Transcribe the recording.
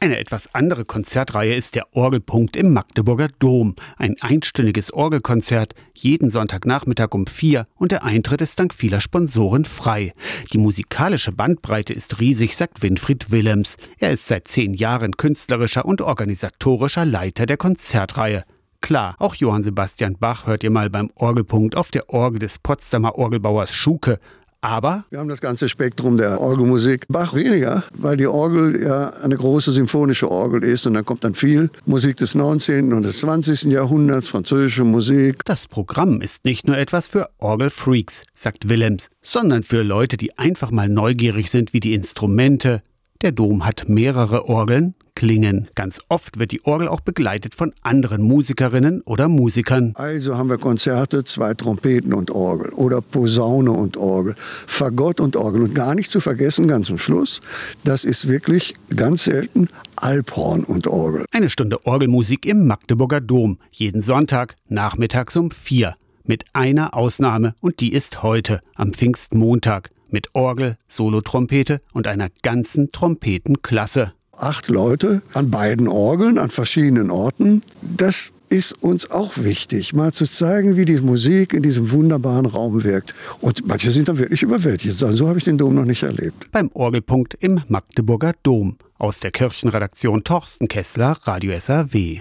Eine etwas andere Konzertreihe ist der Orgelpunkt im Magdeburger Dom. Ein einstündiges Orgelkonzert, jeden Sonntagnachmittag um vier und der Eintritt ist dank vieler Sponsoren frei. Die musikalische Bandbreite ist riesig, sagt Winfried Willems. Er ist seit zehn Jahren künstlerischer und organisatorischer Leiter der Konzertreihe. Klar, auch Johann Sebastian Bach hört ihr mal beim Orgelpunkt auf der Orgel des Potsdamer Orgelbauers Schuke. Aber wir haben das ganze Spektrum der Orgelmusik. Bach weniger, weil die Orgel ja eine große symphonische Orgel ist und dann kommt dann viel Musik des 19. und des 20. Jahrhunderts, französische Musik. Das Programm ist nicht nur etwas für Orgelfreaks, sagt Willems, sondern für Leute, die einfach mal neugierig sind, wie die Instrumente. Der Dom hat mehrere Orgeln, klingen. Ganz oft wird die Orgel auch begleitet von anderen Musikerinnen oder Musikern. Also haben wir Konzerte, zwei Trompeten und Orgel oder Posaune und Orgel, Fagott und Orgel und gar nicht zu vergessen, ganz zum Schluss, das ist wirklich ganz selten Alphorn und Orgel. Eine Stunde Orgelmusik im Magdeburger Dom, jeden Sonntag nachmittags um vier. Mit einer Ausnahme und die ist heute, am Pfingstmontag, mit Orgel, Solotrompete und einer ganzen Trompetenklasse acht Leute an beiden Orgeln, an verschiedenen Orten. Das ist uns auch wichtig, mal zu zeigen, wie die Musik in diesem wunderbaren Raum wirkt. Und manche sind dann wirklich überwältigt. So habe ich den Dom noch nicht erlebt. Beim Orgelpunkt im Magdeburger Dom. Aus der Kirchenredaktion Torsten Kessler, Radio SAW.